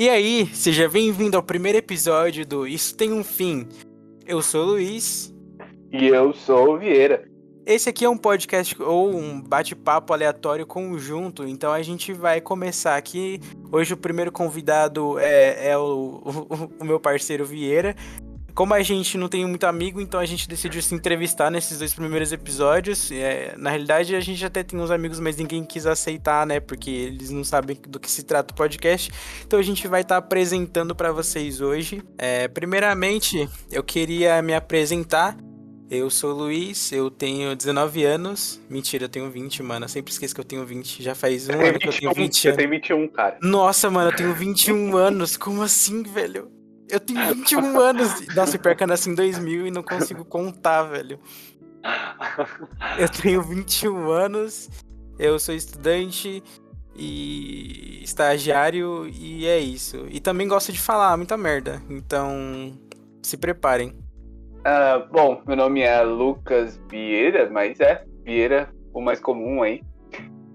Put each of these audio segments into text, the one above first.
E aí, seja bem-vindo ao primeiro episódio do Isso Tem um Fim. Eu sou o Luiz. E eu sou o Vieira. Esse aqui é um podcast ou um bate-papo aleatório conjunto, então a gente vai começar aqui. Hoje o primeiro convidado é, é o, o, o meu parceiro Vieira. Como a gente não tem muito amigo, então a gente decidiu se entrevistar nesses dois primeiros episódios. É, na realidade, a gente até tem uns amigos, mas ninguém quis aceitar, né? Porque eles não sabem do que se trata o podcast. Então a gente vai estar tá apresentando para vocês hoje. É, primeiramente, eu queria me apresentar. Eu sou o Luiz, eu tenho 19 anos. Mentira, eu tenho 20, mano. Eu sempre esqueço que eu tenho 20. Já faz um ano 21, que eu tenho 20 anos. Eu tenho 21, cara. Nossa, mano, eu tenho 21 anos. Como assim, velho? Eu tenho 21 anos. Nossa, pior que eu nasci em 2000 e não consigo contar, velho. Eu tenho 21 anos, eu sou estudante e estagiário e é isso. E também gosto de falar muita merda, então se preparem. Uh, bom, meu nome é Lucas Vieira, mas é Vieira, o mais comum aí.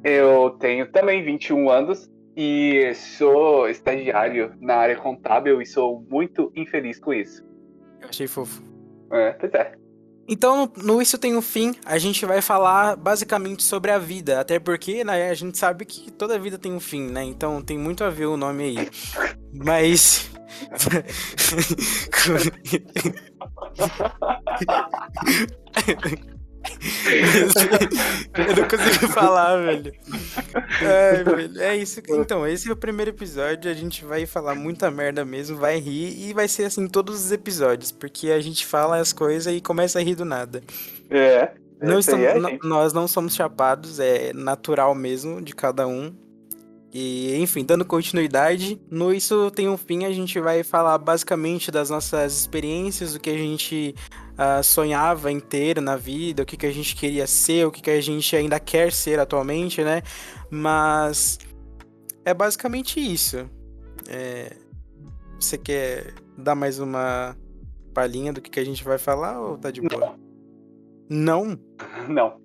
Eu tenho também 21 anos, e sou estagiário na área contábil e sou muito infeliz com isso. Eu achei fofo. É, pois é. Então, no Isso Tem um Fim, a gente vai falar basicamente sobre a vida. Até porque né, a gente sabe que toda vida tem um fim, né? Então tem muito a ver o nome aí. Mas. eu não consigo falar, velho. É, velho. É isso. Então, esse é o primeiro episódio. A gente vai falar muita merda mesmo, vai rir e vai ser assim todos os episódios, porque a gente fala as coisas e começa a rir do nada. É. Não estamos, é, nós não somos chapados, é natural mesmo de cada um. E, enfim, dando continuidade, no Isso Tem um Fim, a gente vai falar basicamente das nossas experiências, do que a gente uh, sonhava em ter na vida, o que, que a gente queria ser, o que, que a gente ainda quer ser atualmente, né? Mas é basicamente isso. É... Você quer dar mais uma palhinha do que, que a gente vai falar ou tá de boa? Não? Não.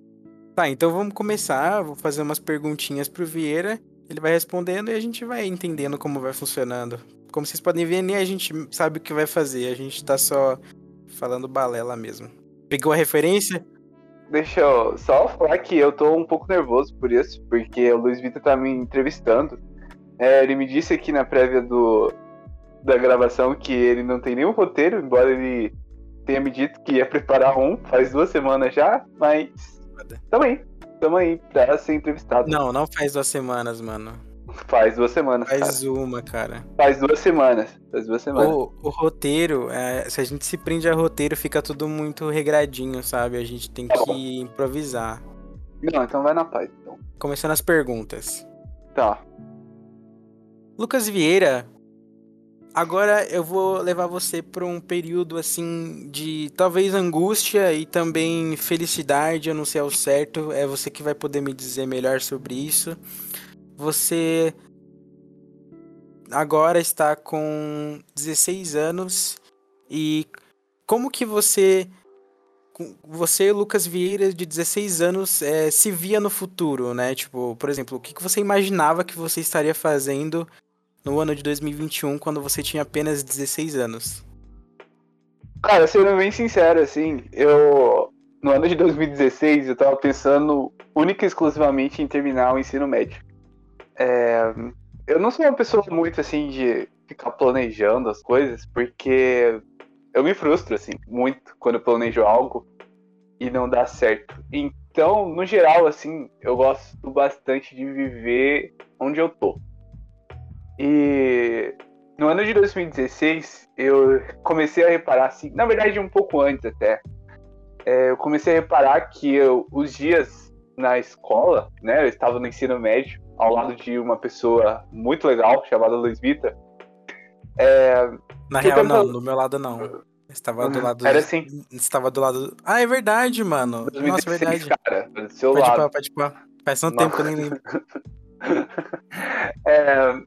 Tá, então vamos começar. Vou fazer umas perguntinhas pro Vieira. Ele vai respondendo e a gente vai entendendo como vai funcionando. Como vocês podem ver, nem a gente sabe o que vai fazer. A gente tá só falando balela mesmo. Pegou a referência? Deixa eu só falar que eu tô um pouco nervoso por isso, porque o Luiz Vitor tá me entrevistando. É, ele me disse aqui na prévia do, da gravação que ele não tem nenhum roteiro, embora ele tenha me dito que ia preparar um faz duas semanas já, mas tamo aí, tamo aí pra ser entrevistado. Não, não faz duas semanas, mano. Faz duas semanas. Faz cara. uma, cara. Faz duas semanas. Faz duas semanas. O, o roteiro, é, se a gente se prende a roteiro, fica tudo muito regradinho, sabe? A gente tem tá que bom. improvisar. Não, então vai na paz. Então. Começando as perguntas. Tá. Lucas Vieira, agora eu vou levar você para um período assim de talvez angústia e também felicidade, eu não sei ao certo, é você que vai poder me dizer melhor sobre isso você agora está com 16 anos e como que você você, Lucas Vieira, de 16 anos, é, se via no futuro, né? Tipo, por exemplo, o que, que você imaginava que você estaria fazendo no ano de 2021, quando você tinha apenas 16 anos? Cara, sendo bem sincero, assim, eu. No ano de 2016, eu tava pensando única e exclusivamente em terminar o ensino médio. É, eu não sou uma pessoa muito assim de ficar planejando as coisas, porque eu me frustro assim muito quando eu planejo algo e não dá certo. Então, no geral, assim, eu gosto bastante de viver onde eu tô. E no ano de 2016, eu comecei a reparar, assim, na verdade, um pouco antes até, é, eu comecei a reparar que eu, os dias na escola, né, eu estava no ensino médio, ao lado de uma pessoa muito legal chamada Luiz Vita. É, Na real, não, do meu lado não. Estava do uhum. lado. Era assim. Estava do lado. Ah, é verdade, mano. 2016, Nossa, é verdade. Cara, do seu pode lado. Pá, pode pá. Faz tanto tempo que eu nem lembro. é,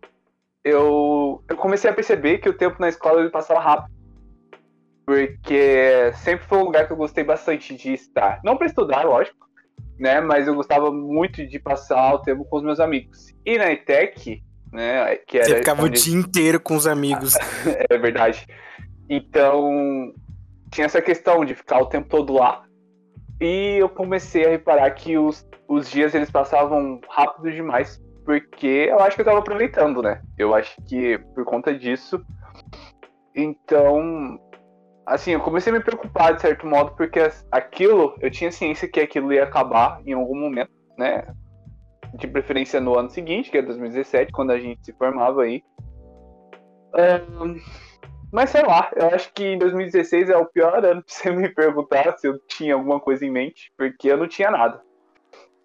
eu, eu comecei a perceber que o tempo na escola ele passava rápido. Porque sempre foi um lugar que eu gostei bastante de estar. Não para estudar, lógico, né? Mas eu gostava muito de passar o tempo com os meus amigos. E na ETEC, né? Que era Você ficava onde- o dia inteiro com os amigos. É verdade. Então, tinha essa questão de ficar o tempo todo lá. E eu comecei a reparar que os, os dias eles passavam rápido demais. Porque eu acho que eu tava aproveitando, né? Eu acho que por conta disso. Então, assim, eu comecei a me preocupar de certo modo, porque aquilo, eu tinha ciência que aquilo ia acabar em algum momento, né? De preferência no ano seguinte, que é 2017, quando a gente se formava aí. Ahn, mas sei lá, eu acho que em 2016 é o pior ano pra você me perguntar se eu tinha alguma coisa em mente, porque eu não tinha nada.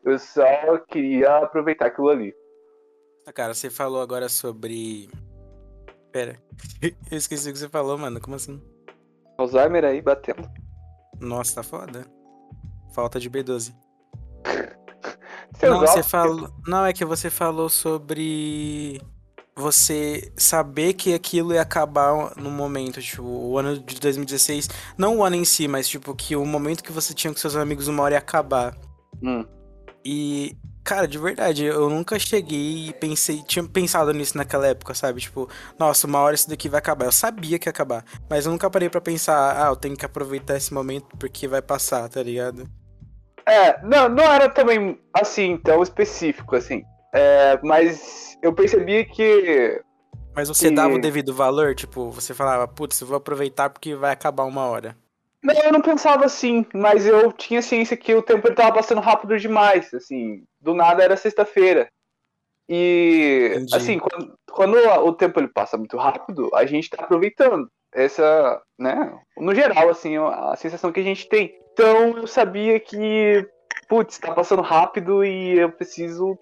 Eu só queria aproveitar aquilo ali. Ah, Cara, você falou agora sobre. Pera. Eu esqueci o que você falou, mano. Como assim? Alzheimer aí batendo. Nossa, tá foda. Falta de B12. Seus Não, você falou. Não, é que você falou sobre você saber que aquilo ia acabar no momento, tipo, o ano de 2016. Não o ano em si, mas tipo, que o momento que você tinha com seus amigos uma hora ia acabar. Hum, E, cara, de verdade, eu nunca cheguei e pensei, tinha pensado nisso naquela época, sabe? Tipo, nossa, uma hora isso daqui vai acabar. Eu sabia que ia acabar, mas eu nunca parei pra pensar, ah, eu tenho que aproveitar esse momento porque vai passar, tá ligado? É, não, não era também assim, tão específico, assim. É, mas eu percebi que. Mas você E- dava o devido valor, tipo, você falava, putz, eu vou aproveitar porque vai acabar uma hora. Não, eu não pensava assim, mas eu tinha ciência que o tempo ele tava passando rápido demais, assim. Do nada era sexta-feira. E, Entendi. assim, quando, quando o tempo ele passa muito rápido, a gente tá aproveitando. Essa, né, no geral, assim, a sensação que a gente tem. Então eu sabia que, putz, tá passando rápido e eu preciso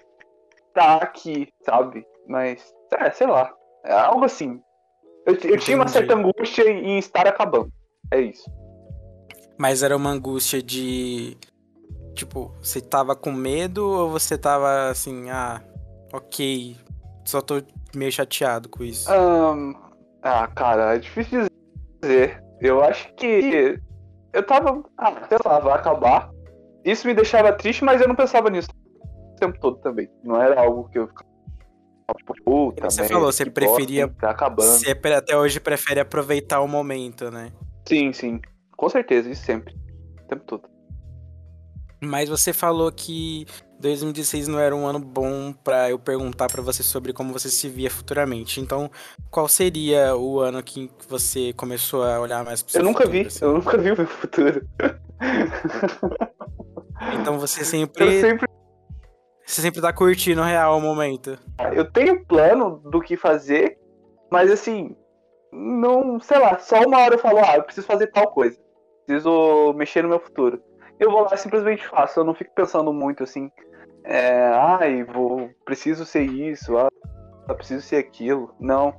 tá aqui, sabe? Mas, é, sei lá, é algo assim. Eu, eu tinha uma certa angústia em estar acabando. É isso. Mas era uma angústia de. Tipo, você tava com medo ou você tava assim, ah, ok, só tô meio chateado com isso? Ahn, ah, cara, é difícil dizer. Eu acho que eu tava. Ah, sei lá, vai acabar. Isso me deixava triste, mas eu não pensava nisso o tempo todo também. Não era algo que eu ficava. Tipo, puta, Você falou, você bosta, preferia- hein, Tá acabando. Você até hoje prefere aproveitar o momento, né? Sim, sim. Com certeza, isso sempre. O tempo todo. Mas você falou que 2016 não era um ano bom pra eu perguntar pra você sobre como você se via futuramente. Então, qual seria o ano que você começou a olhar mais pro seu Eu nunca futuro, vi, assim? eu nunca vi o meu futuro. Então você Eu sempre, sempre. você sempre tá curtindo real o momento. Eu tenho plano do que fazer, mas assim, não, sei lá, só uma hora eu falo, ah, eu preciso fazer tal coisa. Preciso mexer no meu futuro. Eu vou lá e simplesmente faço. Eu não fico pensando muito assim, é, ai, vou, preciso ser isso, ah, preciso ser aquilo. Não.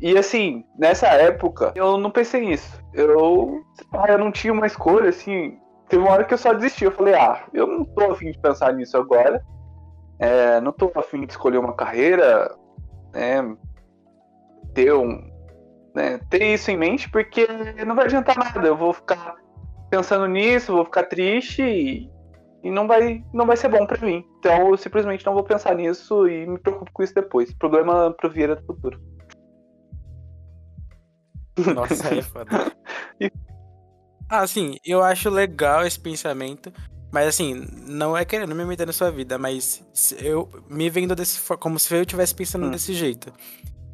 E assim, nessa época, eu não pensei nisso. Eu, lá, eu não tinha uma escolha, assim. Teve uma hora que eu só desisti. Eu falei, ah, eu não tô afim de pensar nisso agora. É, não tô afim de escolher uma carreira, né, ter um, né, ter isso em mente, porque não vai adiantar nada. Eu vou ficar pensando nisso, vou ficar triste e, e não vai, não vai ser bom pra mim. Então eu simplesmente não vou pensar nisso e me preocupo com isso depois. Problema pro Vieira do futuro. Nossa, aí é foda. Ah, assim, eu acho legal esse pensamento, mas assim, não é querendo me meter na sua vida, mas eu me vendo desse como se eu estivesse pensando Hum. desse jeito.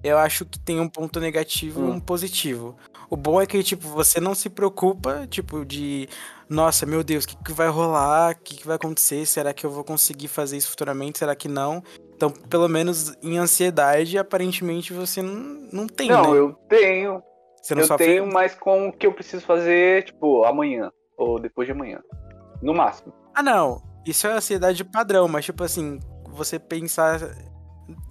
Eu acho que tem um ponto negativo e Hum. um positivo. O bom é que, tipo, você não se preocupa, tipo, de nossa, meu Deus, o que, que vai rolar? O que, que vai acontecer? Será que eu vou conseguir fazer isso futuramente? Será que não? Então, pelo menos em ansiedade, aparentemente você não, não tem, não, né? eu tenho. Você não eu sofre tenho, mas com o que eu preciso fazer, tipo, amanhã. Ou depois de amanhã. No máximo. Ah, não. Isso é ansiedade padrão, mas tipo assim, você pensar.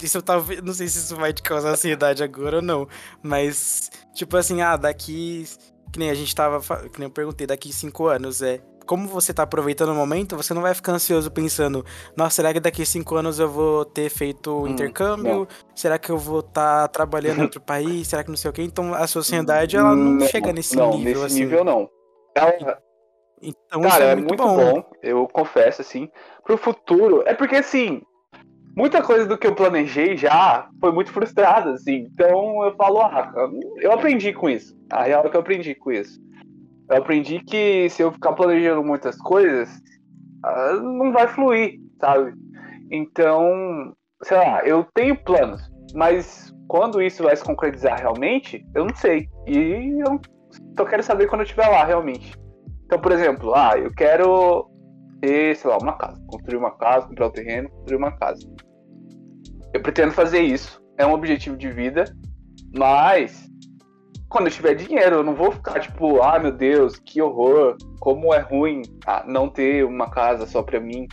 Isso tava. Não sei se isso vai te causar ansiedade agora ou não. Mas, tipo assim, ah, daqui. Que nem a gente tava. Que nem eu perguntei, daqui cinco anos é. Como você tá aproveitando o momento, você não vai ficar ansioso pensando, nossa, será que daqui cinco anos eu vou ter feito o Hum, intercâmbio? não. Será que eu vou estar trabalhando em outro país? Será que não sei o quê? Então a sua ansiedade, ela não, chega nesse não, nível, nesse assim. nível não. Ela, Então isso Cara, é é muito, muito bom. bom. eu confesso, assim. Pro futuro, é porque assim, muita coisa do que eu planejei já foi muito frustrada, assim. Então eu falo, ah, eu aprendi com isso. A real é que eu aprendi com isso. Eu aprendi que se eu ficar planejando muitas coisas, ah, não vai fluir, sabe? Então, sei lá, eu tenho planos, mas quando isso vai se concretizar realmente, eu não sei. E eu só quero saber quando eu estiver lá, realmente. Então, por exemplo, ah, eu quero ter, sei lá, uma casa. Construir uma casa, comprar o um terreno, construir uma casa. Eu pretendo fazer isso. É um objetivo de vida. Mas, quando eu tiver dinheiro, eu não vou ficar tipo, ah, meu Deus, que horror. Como é ruim ah, não ter uma casa só pra mim.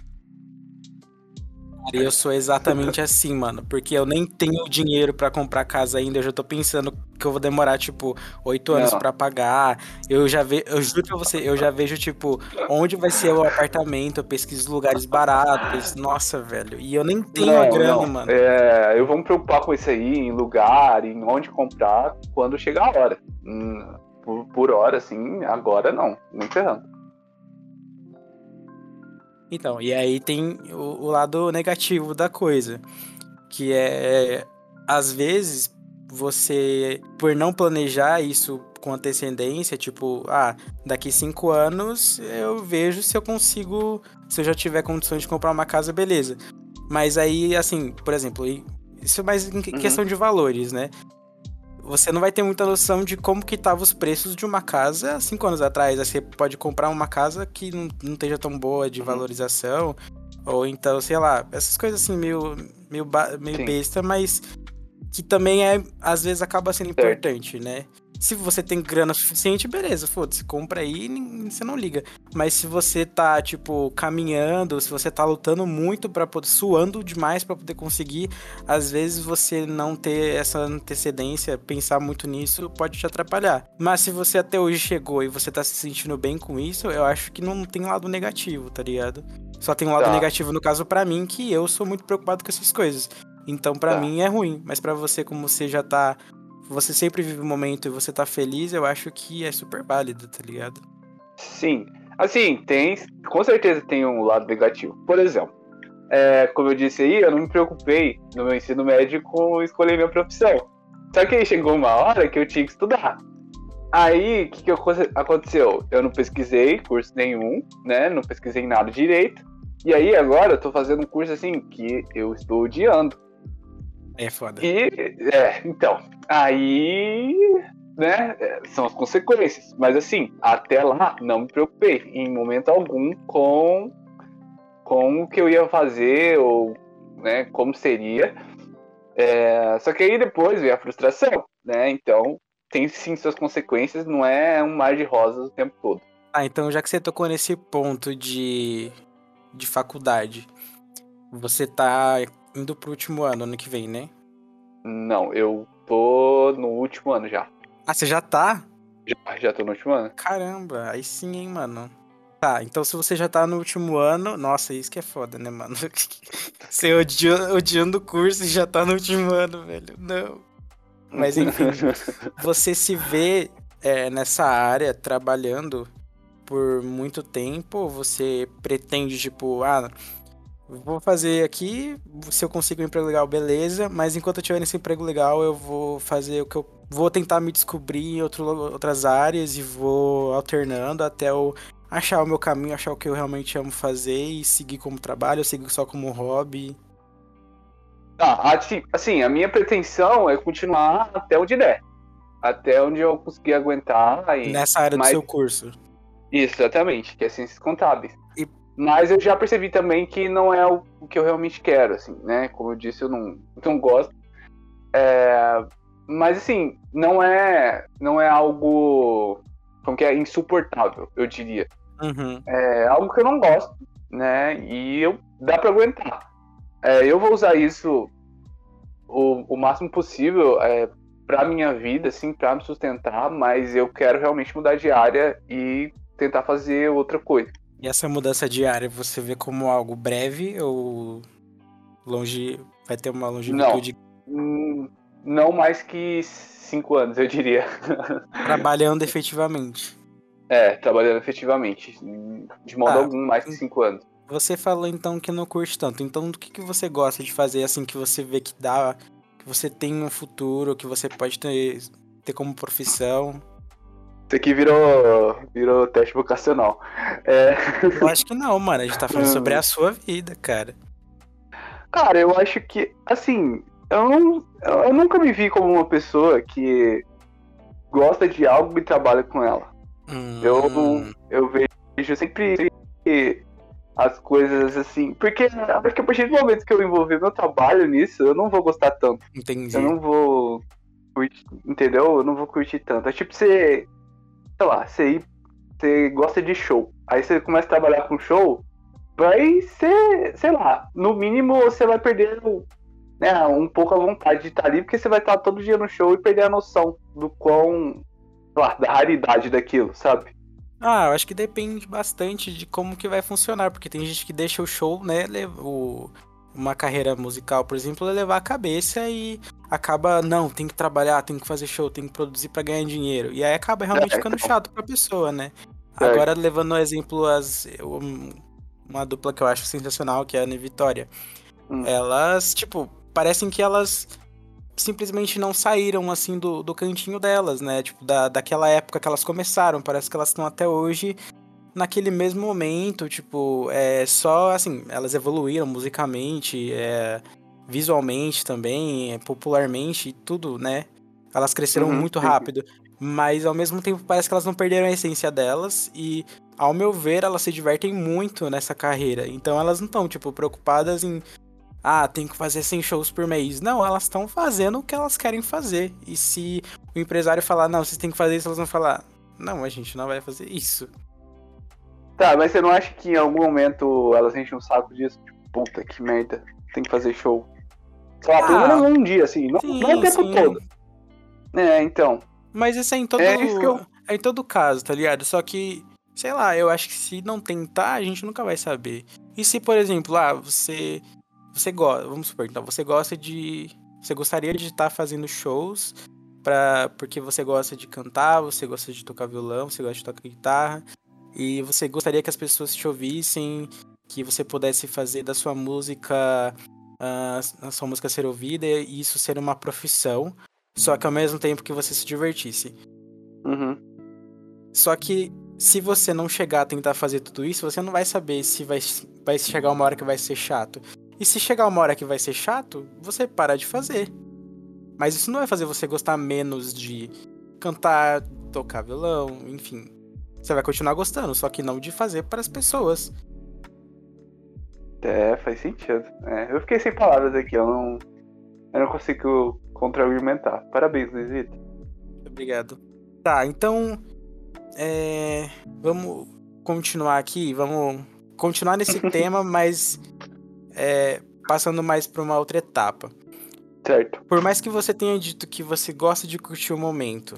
Eu sou exatamente assim, mano. Porque eu nem tenho dinheiro para comprar casa ainda. Eu já tô pensando que eu vou demorar, tipo, oito anos para pagar. Eu já vejo, eu juro pra você, eu já vejo, tipo, onde vai ser o apartamento, eu pesquiso lugares baratos. Nossa, velho. E eu nem tenho não, a grana, não. mano. É, eu vou me preocupar com isso aí, em lugar, em onde comprar, quando chegar a hora. Hum, por, por hora, assim, agora não. Nem ferrando. Então, e aí tem o, o lado negativo da coisa, que é às vezes você, por não planejar isso com antecedência, tipo, ah, daqui cinco anos eu vejo se eu consigo, se eu já tiver condições de comprar uma casa, beleza. Mas aí, assim, por exemplo, isso é mais em uhum. questão de valores, né? Você não vai ter muita noção de como que estavam os preços de uma casa cinco anos atrás. Aí você pode comprar uma casa que não, não esteja tão boa de uhum. valorização, ou então, sei lá, essas coisas assim meio, meio, meio besta, mas que também é, às vezes acaba sendo importante, né? Se você tem grana suficiente, beleza, foda-se, compra aí e você não liga. Mas se você tá, tipo, caminhando, se você tá lutando muito para poder, suando demais para poder conseguir, às vezes você não ter essa antecedência, pensar muito nisso, pode te atrapalhar. Mas se você até hoje chegou e você tá se sentindo bem com isso, eu acho que não tem lado negativo, tá ligado? Só tem um lado tá. negativo no caso para mim, que eu sou muito preocupado com essas coisas. Então, para tá. mim é ruim, mas para você, como você já tá você sempre vive o momento e você tá feliz, eu acho que é super válido, tá ligado? Sim. Assim, tem. Com certeza tem um lado negativo. Por exemplo, é, como eu disse aí, eu não me preocupei no meu ensino médio com escolher minha profissão. Só que aí chegou uma hora que eu tinha que estudar. Aí, o que, que aconteceu? Eu não pesquisei curso nenhum, né? Não pesquisei nada direito. E aí, agora, eu tô fazendo um curso assim que eu estou odiando. É foda. E, é, então, aí, né, são as consequências. Mas assim, até lá, não me preocupei em momento algum com, com o que eu ia fazer ou, né, como seria. É, só que aí depois veio a frustração, né, então tem sim suas consequências, não é um mar de rosas o tempo todo. Ah, então já que você tocou nesse ponto de, de faculdade, você tá indo pro último ano, ano que vem, né? Não, eu tô no último ano já. Ah, você já tá? Já, já tô no último ano. Caramba, aí sim, hein, mano. Tá, então se você já tá no último ano, nossa, isso que é foda, né, mano? você odiando, odiando o curso e já tá no último ano, velho. Não. Mas enfim, você se vê é, nessa área trabalhando por muito tempo? Você pretende, tipo, ah, vou fazer aqui, se eu consigo um emprego legal, beleza, mas enquanto eu tiver nesse emprego legal, eu vou fazer o que eu vou tentar me descobrir em outro, outras áreas e vou alternando até eu achar o meu caminho, achar o que eu realmente amo fazer e seguir como trabalho, seguir só como hobby. Ah, assim, assim, a minha pretensão é continuar até onde der. Até onde eu conseguir aguentar. E... Nessa área do seu curso. Isso, exatamente, que é ciências contábeis. Mas eu já percebi também que não é o, que eu realmente quero, assim, né? Como eu disse, eu não, não gosto. É, mas assim, não é, não é algo como que é insuportável, eu diria. Uhum. É algo que eu não gosto, né? E eu dá para aguentar. É, eu vou usar isso o, o máximo possível é, para minha vida, assim, para me sustentar. Mas eu quero realmente mudar de área e tentar fazer outra coisa. E essa mudança diária você vê como algo breve ou longe vai ter uma longevitude? Não, não mais que cinco anos, eu diria. Trabalhando efetivamente. É, trabalhando efetivamente. De modo ah, algum, mais que cinco anos. Você falou então que não curte tanto. Então, do que, que você gosta de fazer assim que você vê que dá, que você tem um futuro, que você pode ter, ter como profissão? Isso aqui virou, virou teste vocacional. É... Eu acho que não, mano. A gente tá falando sobre a sua vida, cara. Cara, eu acho que, assim, eu, não, eu nunca me vi como uma pessoa que gosta de algo e trabalha com ela. Hum. Eu, eu vejo sempre as coisas assim. Porque acho que a partir do momento que eu envolver meu trabalho nisso, eu não vou gostar tanto. Entendi. Eu não vou entendeu? Eu não vou curtir tanto. É tipo você, sei lá, você você gosta de show. Aí você começa a trabalhar com show, vai ser, sei lá, no mínimo você vai perder né, um pouco a vontade de estar ali, porque você vai estar todo dia no show e perder a noção do quão, lá, da raridade daquilo, sabe? Ah, eu acho que depende bastante de como que vai funcionar, porque tem gente que deixa o show, né, o, uma carreira musical, por exemplo, levar a cabeça e acaba, não, tem que trabalhar, tem que fazer show, tem que produzir para ganhar dinheiro. E aí acaba realmente é, ficando chato pra pessoa, né? É. Agora, levando o exemplo, as, uma dupla que eu acho sensacional, que é a Ana e Vitória. Hum. Elas, tipo, parecem que elas simplesmente não saíram, assim, do, do cantinho delas, né? Tipo, da, daquela época que elas começaram. Parece que elas estão até hoje naquele mesmo momento, tipo, é só, assim, elas evoluíram musicalmente, é, visualmente também, é, popularmente, tudo, né? Elas cresceram uhum, muito rápido. Mas ao mesmo tempo parece que elas não perderam a essência delas e, ao meu ver, elas se divertem muito nessa carreira. Então elas não estão, tipo, preocupadas em ah, tem que fazer 100 shows por mês. Não, elas estão fazendo o que elas querem fazer. E se o empresário falar, não, vocês têm que fazer isso, elas vão falar, não, a gente não vai fazer isso. Tá, mas você não acha que em algum momento elas enchem um saco disso? Tipo, puta que merda, tem que fazer show. Sei lá, ah, pelo menos um dia, assim, não, sim, não o tempo sim. todo. É, então. Mas isso é em todo. É, eu... é em todo caso, tá ligado? Só que, sei lá, eu acho que se não tentar, a gente nunca vai saber. E se, por exemplo, ah, você você gosta, vamos supor, então você gosta de, você gostaria de estar fazendo shows para porque você gosta de cantar, você gosta de tocar violão, você gosta de tocar guitarra e você gostaria que as pessoas te ouvissem, que você pudesse fazer da sua música uh, a sua música ser ouvida e isso ser uma profissão, só que ao mesmo tempo que você se divertisse. Uhum. Só que se você não chegar a tentar fazer tudo isso, você não vai saber se vai, vai chegar uma hora que vai ser chato. E se chegar uma hora que vai ser chato, você para de fazer. Mas isso não vai fazer você gostar menos de cantar, tocar violão, enfim. Você vai continuar gostando, só que não de fazer para as pessoas. É, faz sentido. É, eu fiquei sem palavras aqui, eu não, eu não consigo contra-argumentar. Parabéns, Luizito. Obrigado. Tá, então. É, vamos continuar aqui, vamos continuar nesse tema, mas é, passando mais para uma outra etapa. Certo. Por mais que você tenha dito que você gosta de curtir o momento,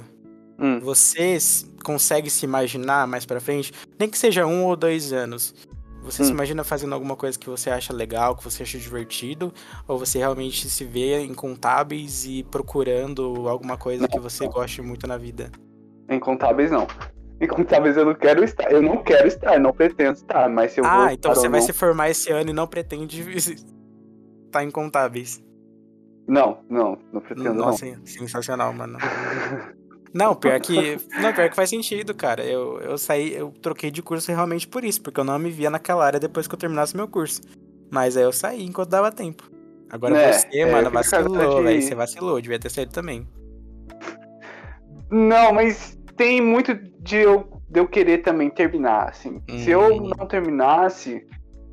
hum. você consegue se imaginar mais para frente, nem que seja um ou dois anos, você hum. se imagina fazendo alguma coisa que você acha legal, que você acha divertido, ou você realmente se vê incontáveis e procurando alguma coisa não, que você goste muito na vida? Incontáveis não. Incontáveis eu não quero estar. Eu não quero estar, não pretendo estar, mas se eu ah, então você vai não... se formar esse ano e não pretende estar em contábeis. Não, não, não pretendo. Nossa, não. sensacional, mano. não, pior que. Não, pior que faz sentido, cara. Eu, eu saí, eu troquei de curso realmente por isso, porque eu não me via naquela área depois que eu terminasse meu curso. Mas aí eu saí enquanto dava tempo. Agora é, você, é, mano, vacilou, velho. Você vacilou, devia ter saído também. Não, mas tem muito de eu, de eu querer também terminar, assim. Hum. Se eu uhum. não terminasse,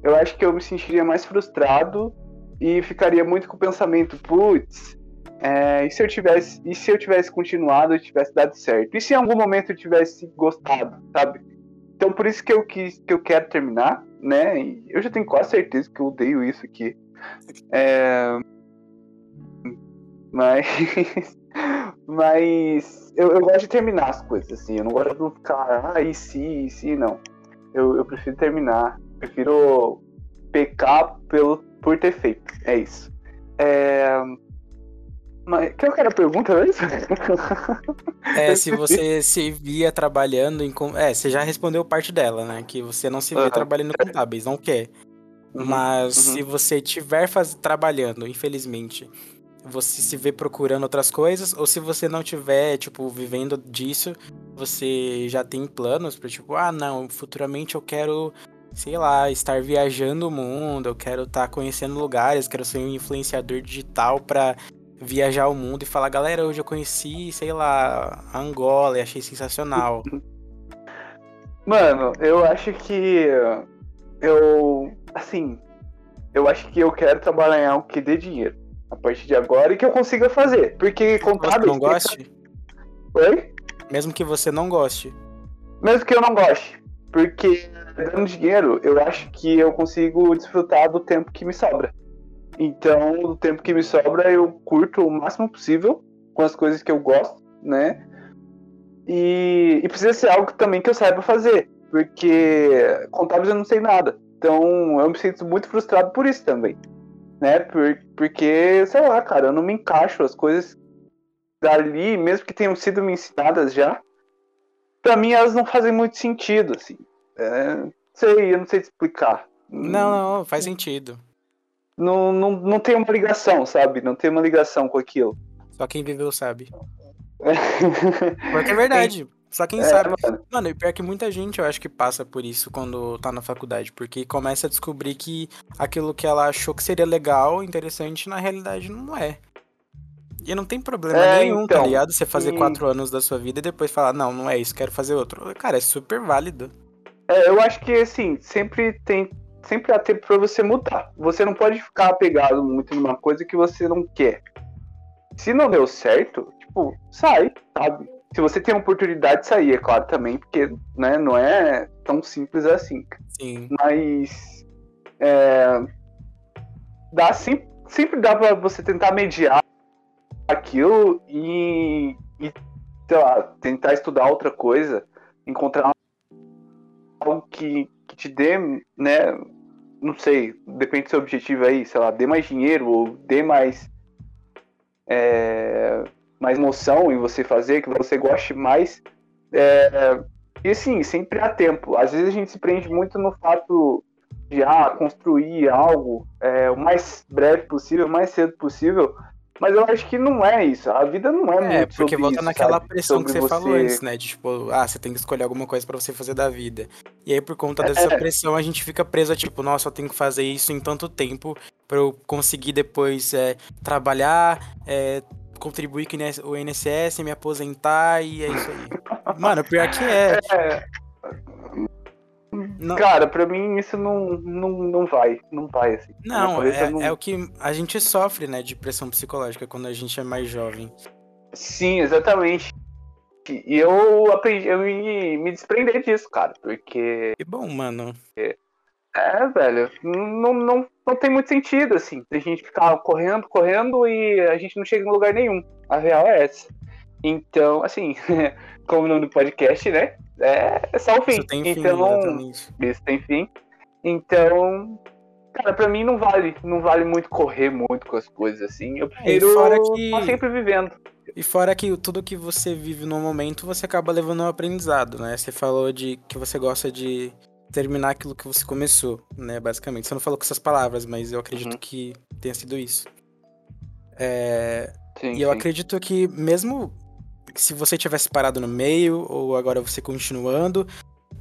eu acho que eu me sentiria mais frustrado e ficaria muito com o pensamento, putz, é, e se eu tivesse, e se eu tivesse continuado, eu tivesse dado certo? E se em algum momento eu tivesse gostado, sabe? Então por isso que eu quis, que eu quero terminar, né? E eu já tenho quase certeza que eu odeio isso aqui. É... Mas Mas eu, eu, gosto de terminar as coisas, assim. Eu não gosto de ficar, ah, e se, e se, não. Eu, eu prefiro terminar. Prefiro pecar pelo, por ter feito. É isso. É... Mas que eu quero a pergunta mesmo? É, se você se via trabalhando em. É, você já respondeu parte dela, né? Que você não se via uhum. trabalhando em contábeis, não quer. Uhum. Mas uhum. se você estiver faz... trabalhando, infelizmente, você se vê procurando outras coisas, ou se você não tiver, tipo, vivendo disso, você já tem planos para tipo, ah, não, futuramente eu quero, sei lá, estar viajando o mundo, eu quero estar tá conhecendo lugares, quero ser um influenciador digital para viajar o mundo e falar, galera, hoje eu conheci, sei lá, Angola e achei sensacional. Mano, eu acho que eu, assim, eu acho que eu quero trabalhar em algo que dê dinheiro a partir de agora e que eu consiga fazer. Porque. Você não goste? Oi? Mesmo que você não goste. Mesmo que eu não goste. Porque dando dinheiro, eu acho que eu consigo desfrutar do tempo que me sobra. Então, do tempo que me sobra, eu curto o máximo possível com as coisas que eu gosto, né? E, e precisa ser algo também que eu saiba fazer. Porque contábeis eu não sei nada. Então, eu me sinto muito frustrado por isso também né? Por, porque, sei lá, cara, eu não me encaixo. As coisas dali, mesmo que tenham sido me ensinadas já, para mim elas não fazem muito sentido, assim. É, sei, eu não sei te explicar. Não, não, faz sentido. Não, não, não tem uma ligação, sabe? Não tem uma ligação com aquilo. Só quem viveu sabe. Porque é verdade. Só quem é, sabe. Mano. mano, e pior que muita gente eu acho que passa por isso quando tá na faculdade. Porque começa a descobrir que aquilo que ela achou que seria legal, interessante, na realidade não é. E não tem problema é, nenhum, tá então, tá ligado? Você fazer quatro anos da sua vida e depois falar, não, não é isso, quero fazer outro. Cara, é super válido. É, eu acho que assim, sempre tem. Sempre há tempo pra você mudar. Você não pode ficar apegado muito numa coisa que você não quer. Se não deu certo, tipo, sai, sabe? se você tem a oportunidade de sair, é claro também, porque né, não é tão simples assim. Sim. Mas é, dá, sempre, sempre dá para você tentar mediar aquilo e, e, sei lá, tentar estudar outra coisa, encontrar algo que te dê, né? Não sei, depende do seu objetivo aí, sei lá, dê mais dinheiro ou dê mais. É, mais emoção em você fazer, que você goste mais. É, e assim, sempre há tempo. Às vezes a gente se prende muito no fato de ah, construir algo é, o mais breve possível, o mais cedo possível. Mas eu acho que não é isso. A vida não é, é muito porque volta isso, naquela sabe? pressão sobre que você, você, falou antes, né? De tipo, ah, você tem que escolher alguma coisa para você fazer da vida. E aí, por conta dessa é. pressão, a gente fica preso a tipo, nossa, eu tenho que fazer isso em tanto tempo para eu conseguir depois é, trabalhar, é, contribuir com o INSS, me aposentar e é isso aí. Mano, pior que é. é. Não. Cara, pra mim isso não, não, não vai. Não vai, assim. Não, é, não, é o que a gente sofre, né, de pressão psicológica quando a gente é mais jovem. Sim, exatamente. E eu aprendi, eu me, me desprender disso, cara, porque. Que bom, mano. É, é, velho, não, não, não tem muito sentido, assim, a gente ficar correndo, correndo e a gente não chega em lugar nenhum. A real é essa. Então, assim, como o nome do podcast, né? É, é só o fim. Isso tem fim, então, Isso tem fim. Então, cara, pra mim não vale, não vale muito correr muito com as coisas, assim. Eu é, prefiro é, que... sempre vivendo. E fora que tudo que você vive no momento, você acaba levando um aprendizado, né? Você falou de que você gosta de terminar aquilo que você começou, né? Basicamente. Você não falou com essas palavras, mas eu acredito uhum. que tenha sido isso. É... Sim, e eu sim. acredito que mesmo se você tivesse parado no meio, ou agora você continuando,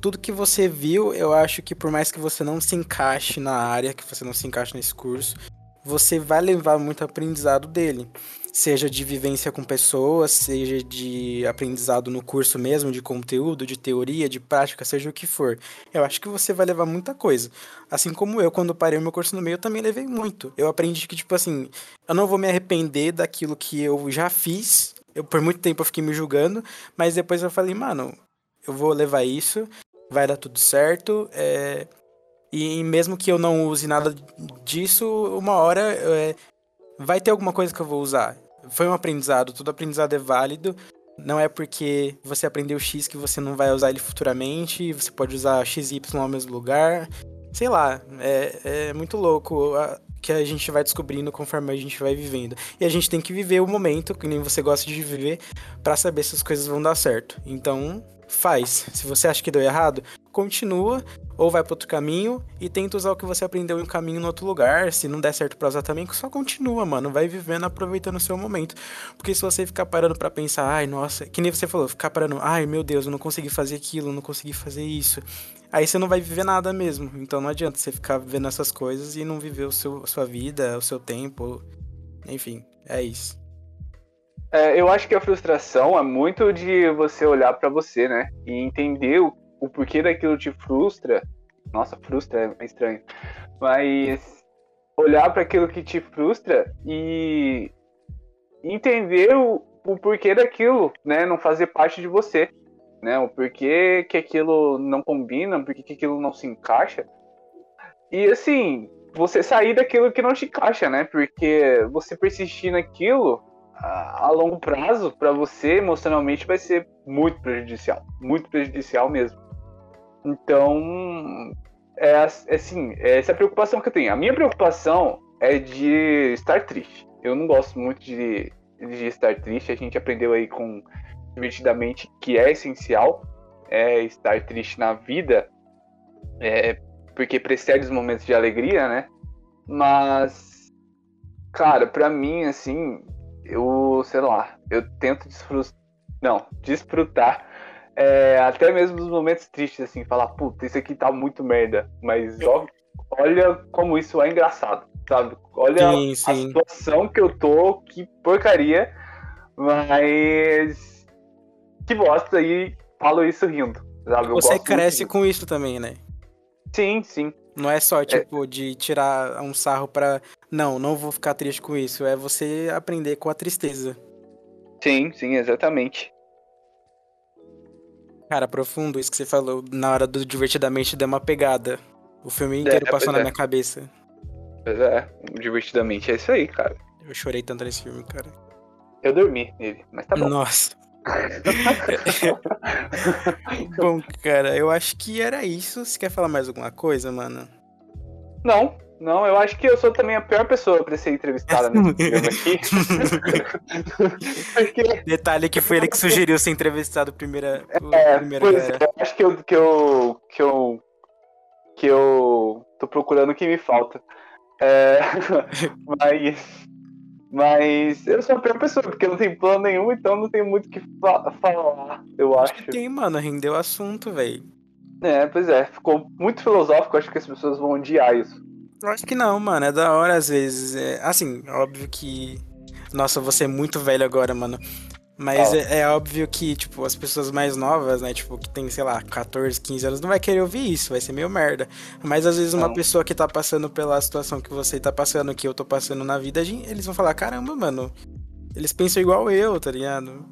tudo que você viu, eu acho que por mais que você não se encaixe na área, que você não se encaixe nesse curso, você vai levar muito aprendizado dele seja de vivência com pessoas, seja de aprendizado no curso mesmo, de conteúdo, de teoria, de prática, seja o que for. Eu acho que você vai levar muita coisa. Assim como eu, quando parei o meu curso no meio, eu também levei muito. Eu aprendi que, tipo assim, eu não vou me arrepender daquilo que eu já fiz. Eu, por muito tempo eu fiquei me julgando, mas depois eu falei, mano, eu vou levar isso, vai dar tudo certo. É... E mesmo que eu não use nada disso, uma hora é, vai ter alguma coisa que eu vou usar. Foi um aprendizado, todo aprendizado é válido. Não é porque você aprendeu X que você não vai usar ele futuramente, você pode usar XY no mesmo lugar. Sei lá, é, é muito louco que a gente vai descobrindo conforme a gente vai vivendo. E a gente tem que viver o momento, que nem você gosta de viver, para saber se as coisas vão dar certo. Então, faz. Se você acha que deu errado, continua ou vai para outro caminho e tenta usar o que você aprendeu em um caminho no outro lugar. Se não der certo para usar também, só continua, mano. Vai vivendo, aproveitando o seu momento. Porque se você ficar parando para pensar, ai, nossa, que nem você falou, ficar parando, ai, meu Deus, eu não consegui fazer aquilo, não consegui fazer isso. Aí você não vai viver nada mesmo. Então não adianta você ficar vivendo essas coisas e não viver o seu, a sua vida, o seu tempo. Enfim, é isso. É, eu acho que a frustração é muito de você olhar para você, né? E entender o, o porquê daquilo te frustra. Nossa, frustra é estranho. Mas olhar para aquilo que te frustra e entender o, o porquê daquilo, né? Não fazer parte de você, né? O porquê que aquilo não combina, porquê que aquilo não se encaixa. E assim, você sair daquilo que não te encaixa, né? Porque você persistir naquilo a longo prazo, para você emocionalmente, vai ser muito prejudicial. Muito prejudicial mesmo. Então, é, é assim, essa é a preocupação que eu tenho. A minha preocupação é de estar triste. Eu não gosto muito de, de estar triste. A gente aprendeu aí com divertidamente que é essencial é estar triste na vida, é, porque precede os momentos de alegria, né? Mas, cara, para mim, assim, eu, sei lá, eu tento desfrutar, não, desfrutar é, até mesmo nos momentos tristes, assim, falar, puta, isso aqui tá muito merda, mas ó, olha como isso é engraçado, sabe? Olha sim, sim. a situação que eu tô, que porcaria, mas que bosta e falo isso rindo, sabe? Eu Você cresce com isso também, né? Sim, sim. Não é só, é. tipo, é. de tirar um sarro pra. Não, não vou ficar triste com isso. É você aprender com a tristeza. Sim, sim, exatamente. Cara, profundo isso que você falou. Na hora do Divertidamente deu uma pegada. O filme é, inteiro é, passou na é. minha cabeça. Pois é, Divertidamente é isso aí, cara. Eu chorei tanto nesse filme, cara. Eu dormi nele, mas tá bom. Nossa. Bom, cara, eu acho que era isso. Você quer falar mais alguma coisa, mano? Não, não, eu acho que eu sou também a pior pessoa pra ser entrevistada nesse programa aqui. Porque... Detalhe que foi ele que sugeriu ser entrevistado primeira, é, primeira pois é, eu acho que eu, que eu que eu que eu tô procurando o que me falta. É, mas mas eu sou a pior pessoa, porque não tem plano nenhum, então não tem muito o que fa falar, eu acho. acho. que tem, mano, rendeu assunto, velho. É, pois é, ficou muito filosófico, acho que as pessoas vão odiar isso. Eu acho que não, mano, é da hora às vezes. É, assim, óbvio que. Nossa, você é muito velho agora, mano. Mas é, é, óbvio que, tipo, as pessoas mais novas, né, tipo, que tem, sei lá, 14, 15 anos, não vai querer ouvir isso, vai ser meio merda. Mas às vezes uma não. pessoa que tá passando pela situação que você tá passando, que eu tô passando na vida, eles vão falar, caramba, mano, eles pensam igual eu, tá ligado?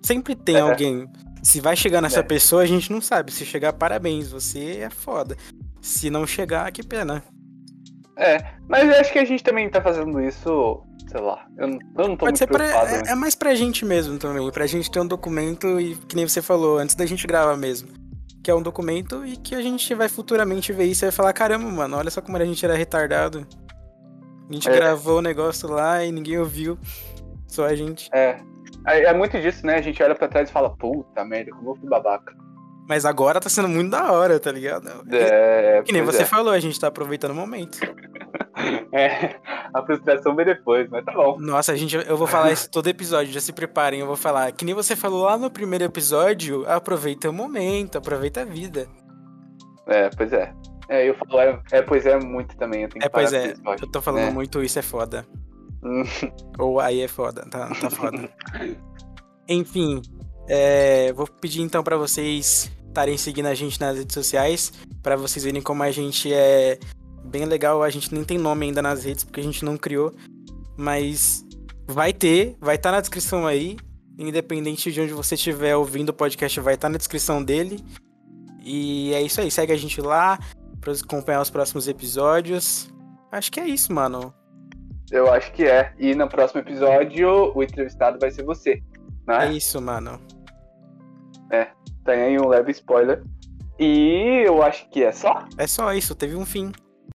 Sempre tem é. alguém. Se vai chegar nessa é. pessoa, a gente não sabe. Se chegar, parabéns, você é foda. Se não chegar, que pena. É, mas eu acho que a gente também tá fazendo isso sei lá. Eu, eu não tô Pode muito preocupado. Pra, é, é, mais pra gente mesmo também. Pra gente ter um documento e, que nem você falou, antes da gente gravar mesmo. Que é um documento e que a gente vai futuramente ver isso e vai falar, caramba, mano, olha só como a gente era retardado. A gente é. gravou o negócio lá e ninguém ouviu. Só a gente. É. é. É muito disso, né? A gente olha pra trás e fala, puta merda, como eu fui babaca. Mas agora tá sendo muito da hora, tá ligado? É, que nem você é. falou, a gente tá aproveitando o momento. É, a frustração vem depois, mas tá bom. Nossa, a gente, eu vou falar isso todo episódio, já se preparem, eu vou falar. Que nem você falou lá no primeiro episódio, aproveita o momento, aproveita a vida. É, pois é. É, eu falo, é, é pois é muito também. Eu tenho é, pois é, eu tô falando é. muito, isso é foda. Ou aí é foda, tá, tá foda. Enfim, é, vou pedir então para vocês estarem seguindo a gente nas redes sociais, para vocês verem como a gente é bem legal. A gente nem tem nome ainda nas redes porque a gente não criou, mas vai ter, vai estar tá na descrição aí. Independente de onde você estiver ouvindo o podcast, vai estar tá na descrição dele. E é isso aí, segue a gente lá para acompanhar os próximos episódios. Acho que é isso, mano. Eu acho que é. E no próximo episódio, o entrevistado vai ser você. Né? É isso, mano. É, tem um leve spoiler. E eu acho que é só. É só isso, teve um fim.